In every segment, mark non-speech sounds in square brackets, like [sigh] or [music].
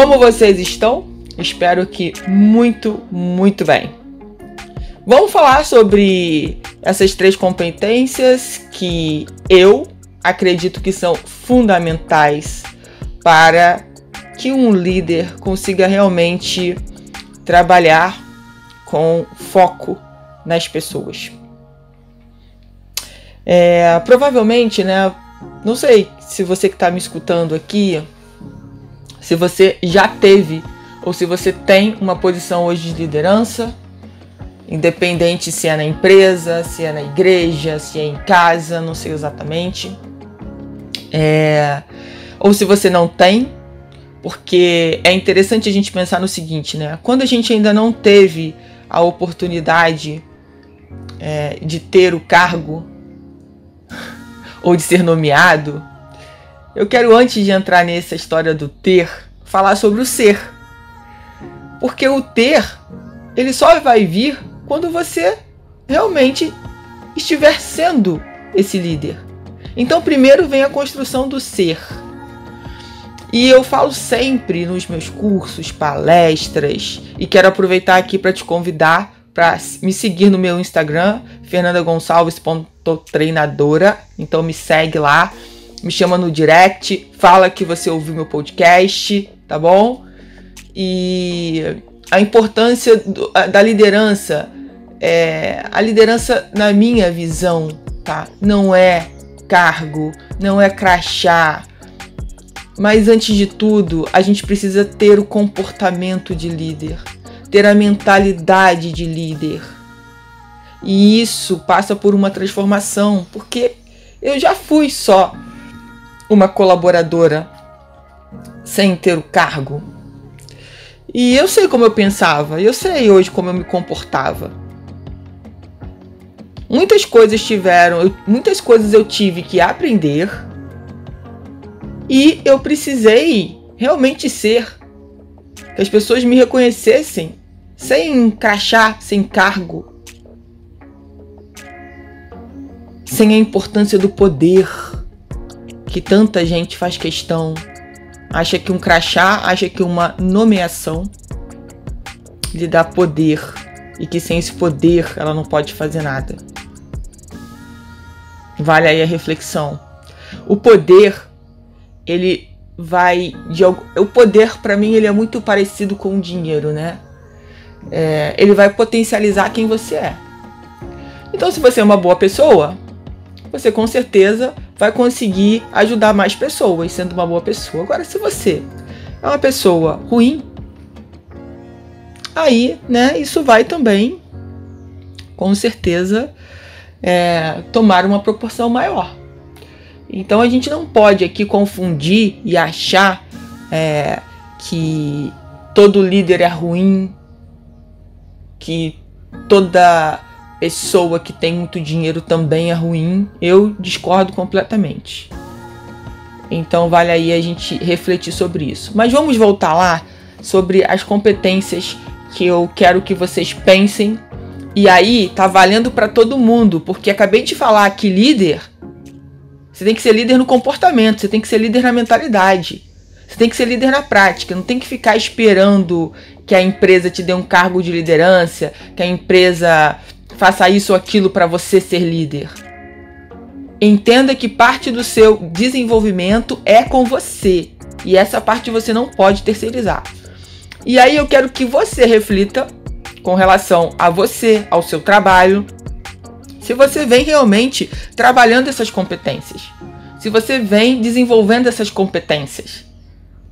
Como vocês estão? Espero que muito, muito bem. Vamos falar sobre essas três competências que eu acredito que são fundamentais para que um líder consiga realmente trabalhar com foco nas pessoas. É, provavelmente, né? Não sei se você que está me escutando aqui se você já teve ou se você tem uma posição hoje de liderança, independente se é na empresa, se é na igreja, se é em casa, não sei exatamente. É... Ou se você não tem, porque é interessante a gente pensar no seguinte, né? Quando a gente ainda não teve a oportunidade é, de ter o cargo [laughs] ou de ser nomeado, eu quero, antes de entrar nessa história do ter, falar sobre o ser. Porque o ter, ele só vai vir quando você realmente estiver sendo esse líder. Então, primeiro vem a construção do ser. E eu falo sempre nos meus cursos, palestras, e quero aproveitar aqui para te convidar para me seguir no meu Instagram, fernandagonçalves.treinadora. Então me segue lá me chama no direct, fala que você ouviu meu podcast, tá bom? E a importância do, da liderança, é, a liderança na minha visão, tá? Não é cargo, não é crachá, mas antes de tudo, a gente precisa ter o comportamento de líder, ter a mentalidade de líder. E isso passa por uma transformação, porque eu já fui só uma colaboradora sem ter o cargo. E eu sei como eu pensava, eu sei hoje como eu me comportava. Muitas coisas tiveram, muitas coisas eu tive que aprender e eu precisei realmente ser que as pessoas me reconhecessem sem crachá, sem cargo, sem a importância do poder que tanta gente faz questão, acha que um crachá, acha que uma nomeação lhe dá poder e que sem esse poder ela não pode fazer nada. Vale aí a reflexão. O poder, ele vai de o poder para mim ele é muito parecido com o dinheiro, né? É, ele vai potencializar quem você é. Então, se você é uma boa pessoa, você com certeza vai conseguir ajudar mais pessoas sendo uma boa pessoa. Agora, se você é uma pessoa ruim, aí, né, isso vai também, com certeza, é, tomar uma proporção maior. Então a gente não pode aqui confundir e achar é, que todo líder é ruim, que toda pessoa que tem muito dinheiro também é ruim, eu discordo completamente. Então vale aí a gente refletir sobre isso. Mas vamos voltar lá sobre as competências que eu quero que vocês pensem. E aí tá valendo para todo mundo, porque acabei de falar que líder, você tem que ser líder no comportamento, você tem que ser líder na mentalidade. Você tem que ser líder na prática, não tem que ficar esperando que a empresa te dê um cargo de liderança, que a empresa faça isso ou aquilo para você ser líder. Entenda que parte do seu desenvolvimento é com você. E essa parte você não pode terceirizar. E aí eu quero que você reflita com relação a você, ao seu trabalho, se você vem realmente trabalhando essas competências. Se você vem desenvolvendo essas competências.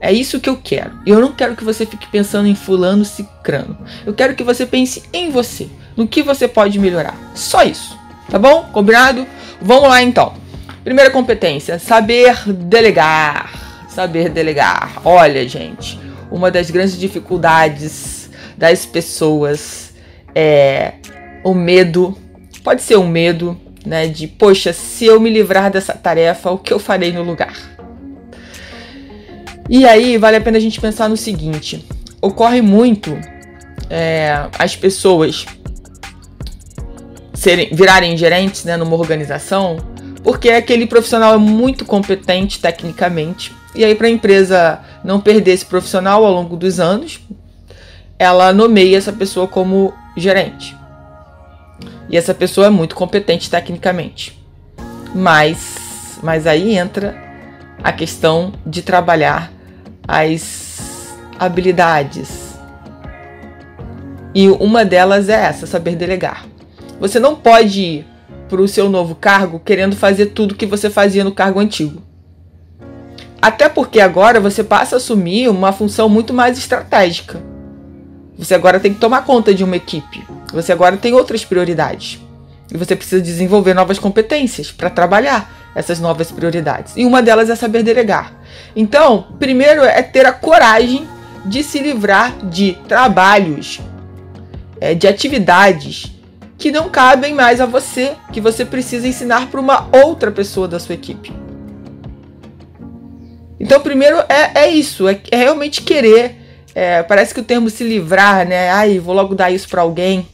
É isso que eu quero. Eu não quero que você fique pensando em fulano cicrano. Eu quero que você pense em você no que você pode melhorar. Só isso. Tá bom? Combinado? Vamos lá então. Primeira competência: saber delegar. Saber delegar. Olha, gente, uma das grandes dificuldades das pessoas é o medo. Pode ser um medo, né? De, poxa, se eu me livrar dessa tarefa, o que eu farei no lugar? E aí, vale a pena a gente pensar no seguinte: ocorre muito é, as pessoas serem, virarem gerentes né, numa organização, porque aquele profissional é muito competente tecnicamente. E aí, para a empresa não perder esse profissional ao longo dos anos, ela nomeia essa pessoa como gerente. E essa pessoa é muito competente tecnicamente. Mas, mas aí entra a questão de trabalhar as habilidades. E uma delas é essa, saber delegar. Você não pode ir para o seu novo cargo querendo fazer tudo que você fazia no cargo antigo. Até porque agora você passa a assumir uma função muito mais estratégica. Você agora tem que tomar conta de uma equipe. Você agora tem outras prioridades. E você precisa desenvolver novas competências para trabalhar essas novas prioridades. E uma delas é saber delegar. Então, primeiro é ter a coragem de se livrar de trabalhos, é, de atividades que não cabem mais a você, que você precisa ensinar para uma outra pessoa da sua equipe. Então, primeiro é, é isso, é, é realmente querer. É, parece que o termo se livrar, né? Ai, vou logo dar isso para alguém.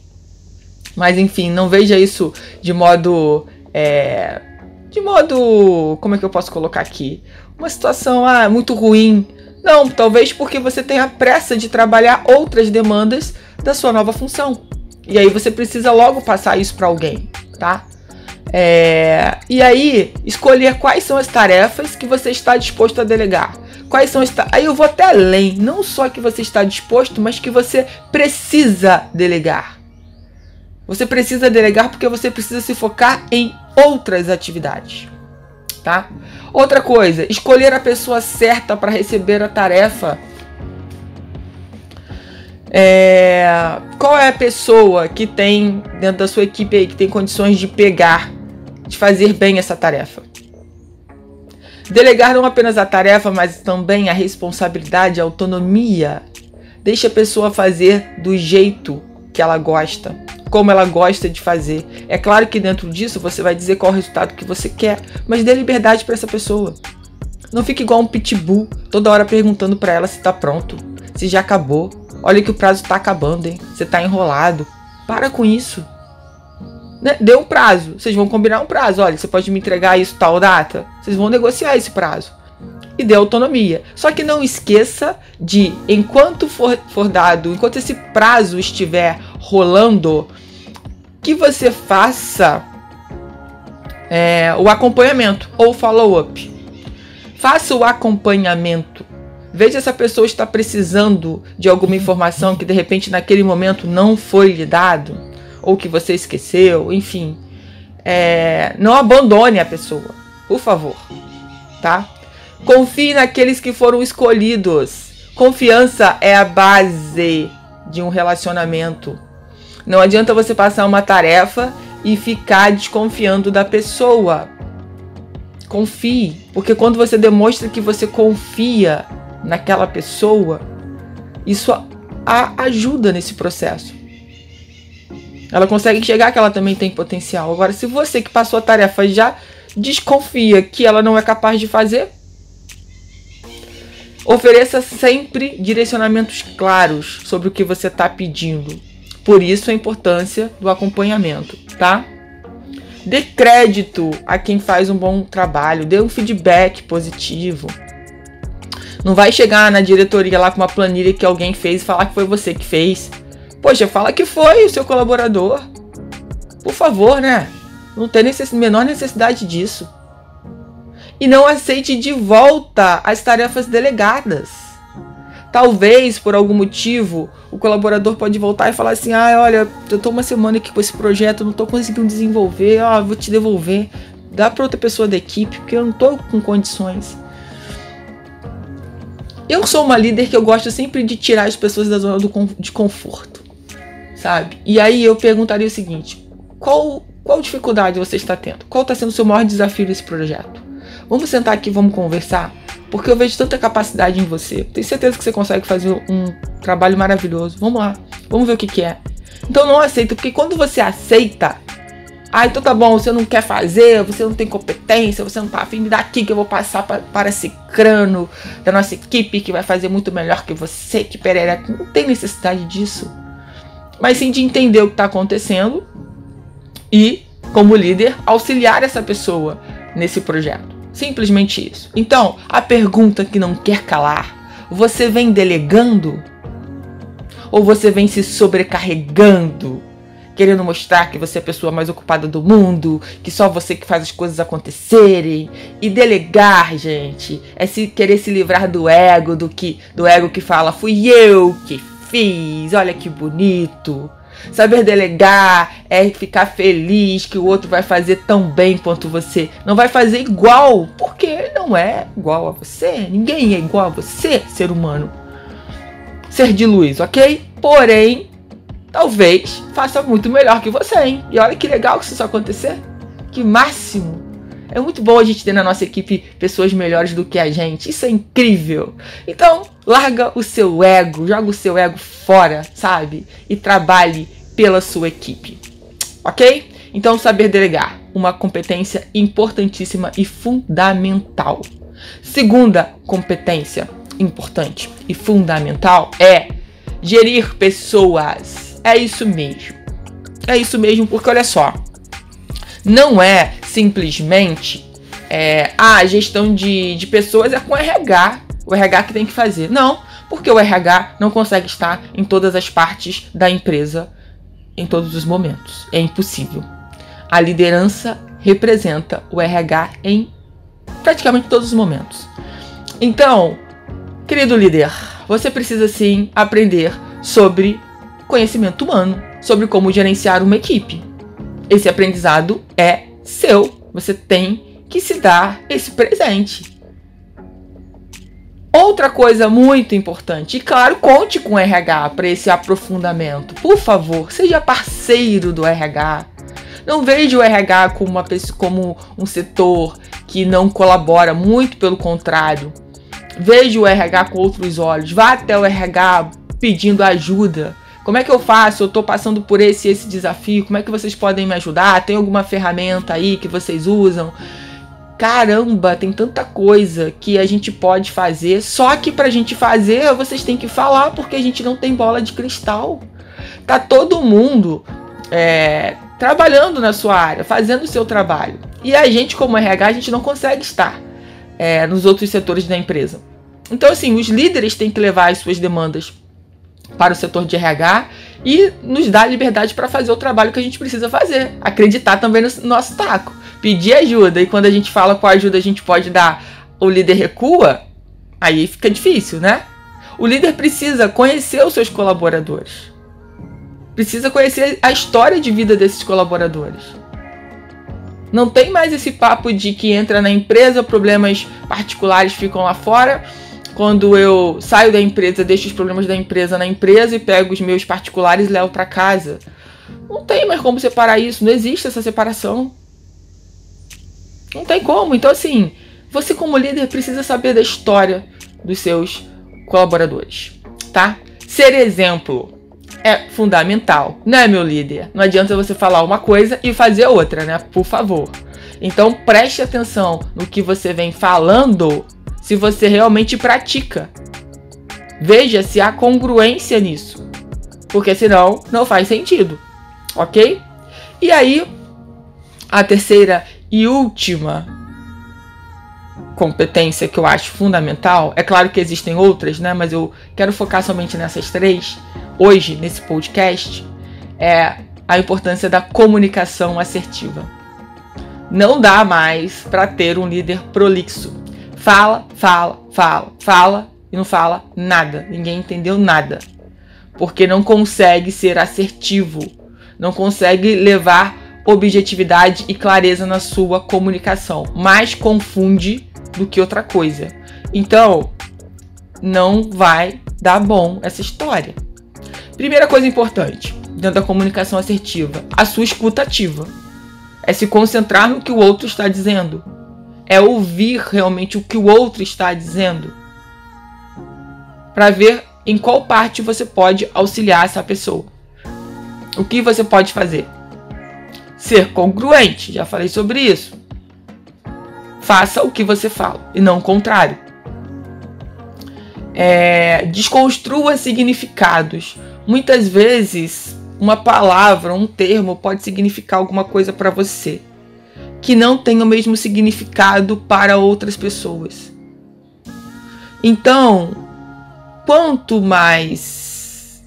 Mas enfim, não veja isso de modo. É, de modo. Como é que eu posso colocar aqui? Uma situação ah, muito ruim. Não, talvez porque você tenha pressa de trabalhar outras demandas da sua nova função. E aí você precisa logo passar isso para alguém, tá? É, e aí, escolher quais são as tarefas que você está disposto a delegar. Quais são as Aí eu vou até além, não só que você está disposto, mas que você precisa delegar. Você precisa delegar porque você precisa se focar em outras atividades, tá? Outra coisa, escolher a pessoa certa para receber a tarefa é, qual é a pessoa que tem dentro da sua equipe aí que tem condições de pegar, de fazer bem essa tarefa? Delegar não apenas a tarefa, mas também a responsabilidade, a autonomia. Deixa a pessoa fazer do jeito que ela gosta, como ela gosta de fazer. É claro que dentro disso você vai dizer qual o resultado que você quer, mas dê liberdade para essa pessoa. Não fique igual um pitbull, toda hora perguntando para ela se está pronto, se já acabou, Olha que o prazo tá acabando, hein? Você tá enrolado. Para com isso. Né? Dê um prazo. Vocês vão combinar um prazo. Olha, você pode me entregar isso tal data. Vocês vão negociar esse prazo. E dê autonomia. Só que não esqueça de, enquanto for, for dado, enquanto esse prazo estiver rolando, que você faça é, o acompanhamento ou follow-up. Faça o acompanhamento Veja se a pessoa está precisando de alguma informação que de repente naquele momento não foi lhe dado, ou que você esqueceu, enfim. É, não abandone a pessoa, por favor, tá? Confie naqueles que foram escolhidos. Confiança é a base de um relacionamento. Não adianta você passar uma tarefa e ficar desconfiando da pessoa. Confie, porque quando você demonstra que você confia naquela pessoa, isso a, ajuda nesse processo. Ela consegue enxergar que ela também tem potencial. Agora, se você que passou a tarefa já desconfia que ela não é capaz de fazer, ofereça sempre direcionamentos claros sobre o que você está pedindo. Por isso a importância do acompanhamento, tá? Dê crédito a quem faz um bom trabalho, dê um feedback positivo. Não vai chegar na diretoria lá com uma planilha que alguém fez e falar que foi você que fez. Poxa, fala que foi o seu colaborador. Por favor, né? Não tem necess... menor necessidade disso. E não aceite de volta as tarefas delegadas. Talvez, por algum motivo, o colaborador pode voltar e falar assim: ah, olha, eu tô uma semana aqui com esse projeto, não tô conseguindo desenvolver, ó, vou te devolver. Dá para outra pessoa da equipe, porque eu não tô com condições. Eu sou uma líder que eu gosto sempre de tirar as pessoas da zona do, de conforto. sabe? E aí eu perguntaria o seguinte: qual, qual dificuldade você está tendo? Qual está sendo o seu maior desafio nesse projeto? Vamos sentar aqui, vamos conversar? Porque eu vejo tanta capacidade em você. Tenho certeza que você consegue fazer um trabalho maravilhoso. Vamos lá, vamos ver o que, que é. Então não aceita, porque quando você aceita, ah, então tá bom, você não quer fazer, você não tem competência, você não tá afim de daqui que eu vou passar pra, para esse crânio da nossa equipe que vai fazer muito melhor que você, que perereca. Não tem necessidade disso. Mas sim de entender o que está acontecendo e, como líder, auxiliar essa pessoa nesse projeto. Simplesmente isso. Então, a pergunta que não quer calar: você vem delegando? Ou você vem se sobrecarregando? Querendo mostrar que você é a pessoa mais ocupada do mundo, que só você que faz as coisas acontecerem. E delegar, gente, é se querer se livrar do ego, do que do ego que fala, fui eu que fiz, olha que bonito. Saber delegar é ficar feliz que o outro vai fazer tão bem quanto você. Não vai fazer igual, porque não é igual a você. Ninguém é igual a você, ser humano ser de luz, ok? Porém, talvez faça muito melhor que você, hein? E olha que legal que isso acontecer. Que máximo! É muito bom a gente ter na nossa equipe pessoas melhores do que a gente. Isso é incrível. Então, larga o seu ego, joga o seu ego fora, sabe? E trabalhe pela sua equipe. Ok? Então, saber delegar, uma competência importantíssima e fundamental. Segunda competência, importante e fundamental é gerir pessoas. É isso mesmo. É isso mesmo, porque olha só. Não é simplesmente é, ah, a gestão de, de pessoas é com RH. O RH que tem que fazer. Não, porque o RH não consegue estar em todas as partes da empresa em todos os momentos. É impossível. A liderança representa o RH em praticamente todos os momentos. Então, Querido líder, você precisa sim aprender sobre conhecimento humano, sobre como gerenciar uma equipe. Esse aprendizado é seu. Você tem que se dar esse presente. Outra coisa muito importante, e claro, conte com o RH para esse aprofundamento. Por favor, seja parceiro do RH. Não veja o RH como, uma, como um setor que não colabora, muito pelo contrário. Veja o RH com outros olhos. Vá até o RH pedindo ajuda. Como é que eu faço? Eu estou passando por esse esse desafio. Como é que vocês podem me ajudar? Tem alguma ferramenta aí que vocês usam? Caramba, tem tanta coisa que a gente pode fazer. Só que pra gente fazer, vocês têm que falar, porque a gente não tem bola de cristal. Tá todo mundo é, trabalhando na sua área, fazendo o seu trabalho. E a gente, como RH, a gente não consegue estar é, nos outros setores da empresa. Então, assim, os líderes têm que levar as suas demandas para o setor de RH e nos dar liberdade para fazer o trabalho que a gente precisa fazer. Acreditar também no nosso taco. Pedir ajuda. E quando a gente fala qual ajuda a gente pode dar, o líder recua, aí fica difícil, né? O líder precisa conhecer os seus colaboradores. Precisa conhecer a história de vida desses colaboradores. Não tem mais esse papo de que entra na empresa, problemas particulares ficam lá fora. Quando eu saio da empresa, deixo os problemas da empresa na empresa e pego os meus particulares e levo para casa. Não tem mais como separar isso, não existe essa separação. Não tem como. Então, assim, você como líder precisa saber da história dos seus colaboradores, tá? Ser exemplo é fundamental, né, meu líder? Não adianta você falar uma coisa e fazer outra, né? Por favor. Então preste atenção no que você vem falando se você realmente pratica. Veja se há congruência nisso. Porque senão não faz sentido. Ok? E aí, a terceira e última competência que eu acho fundamental, é claro que existem outras, né? Mas eu quero focar somente nessas três hoje nesse podcast é a importância da comunicação assertiva. Não dá mais para ter um líder prolixo. Fala, fala, fala, fala e não fala nada. Ninguém entendeu nada. Porque não consegue ser assertivo, não consegue levar objetividade e clareza na sua comunicação, mais confunde do que outra coisa. Então, não vai dar bom essa história. Primeira coisa importante: dentro da comunicação assertiva? A sua escuta ativa. É se concentrar no que o outro está dizendo. É ouvir realmente o que o outro está dizendo. Para ver em qual parte você pode auxiliar essa pessoa. O que você pode fazer? Ser congruente, já falei sobre isso. Faça o que você fala e não o contrário. É, desconstrua significados. Muitas vezes, uma palavra, um termo pode significar alguma coisa para você que não tem o mesmo significado para outras pessoas. Então, quanto mais.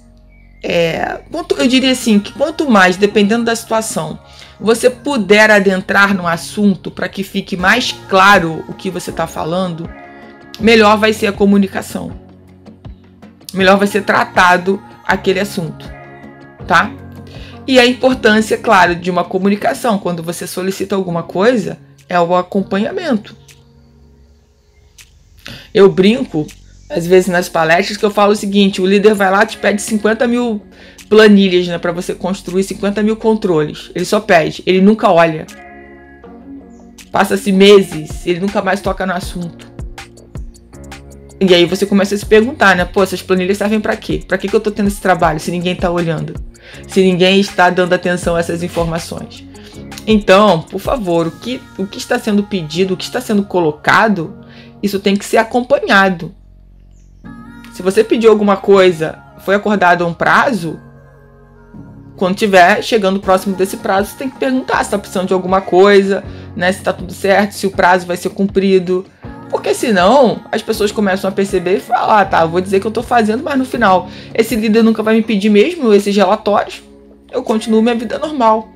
É, quanto, eu diria assim, que quanto mais, dependendo da situação, você puder adentrar no assunto para que fique mais claro o que você está falando, melhor vai ser a comunicação. Melhor vai ser tratado aquele assunto, tá? E a importância, claro, de uma comunicação quando você solicita alguma coisa é o acompanhamento. Eu brinco, às vezes nas palestras, que eu falo o seguinte: o líder vai lá te pede 50 mil planilhas né, para você construir 50 mil controles. Ele só pede, ele nunca olha. Passa-se meses, ele nunca mais toca no assunto. E aí você começa a se perguntar, né? Pô, essas planilhas servem para quê? Para que, que eu tô tendo esse trabalho se ninguém tá olhando? Se ninguém está dando atenção a essas informações? Então, por favor, o que, o que está sendo pedido, o que está sendo colocado, isso tem que ser acompanhado. Se você pediu alguma coisa, foi acordado um prazo, quando tiver chegando próximo desse prazo, você tem que perguntar se está precisando de alguma coisa, né? Se está tudo certo, se o prazo vai ser cumprido. Porque senão as pessoas começam a perceber e falar, ah, tá, vou dizer que eu estou fazendo, mas no final esse líder nunca vai me pedir mesmo esses relatórios. Eu continuo minha vida normal.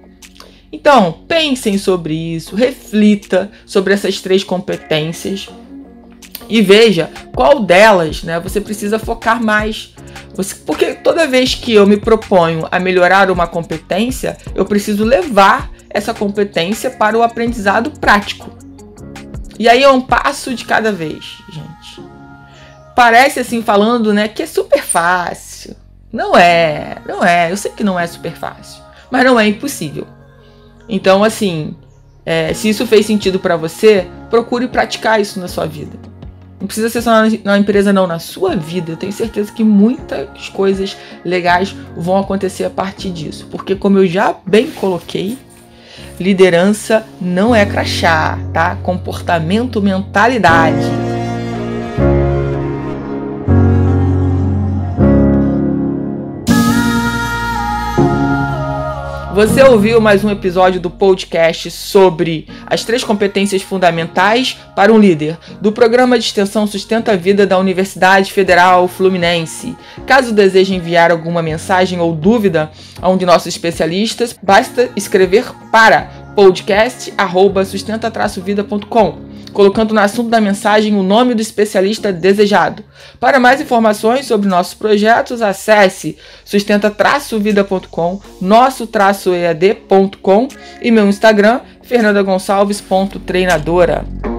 Então, pensem sobre isso, reflita sobre essas três competências e veja qual delas, né, você precisa focar mais. Você, porque toda vez que eu me proponho a melhorar uma competência, eu preciso levar essa competência para o aprendizado prático. E aí é um passo de cada vez, gente. Parece assim falando, né, que é super fácil. Não é, não é. Eu sei que não é super fácil, mas não é impossível. Então, assim, é, se isso fez sentido para você, procure praticar isso na sua vida. Não precisa ser só na, empresa, não, na sua vida. Eu tenho certeza que muitas coisas legais vão acontecer a partir disso. Porque, como eu já bem coloquei, liderança não é crachá, tá? Comportamento, mentalidade. Você ouviu mais um episódio do podcast sobre as três competências fundamentais para um líder, do programa de extensão Sustenta a Vida da Universidade Federal Fluminense. Caso deseje enviar alguma mensagem ou dúvida a um de nossos especialistas, basta escrever para podcast@sustenta-vida.com colocando no assunto da mensagem o nome do especialista desejado. Para mais informações sobre nossos projetos, acesse sustenta-vida.com, nosso-ead.com e meu Instagram, fernandagonçalves.treinadora.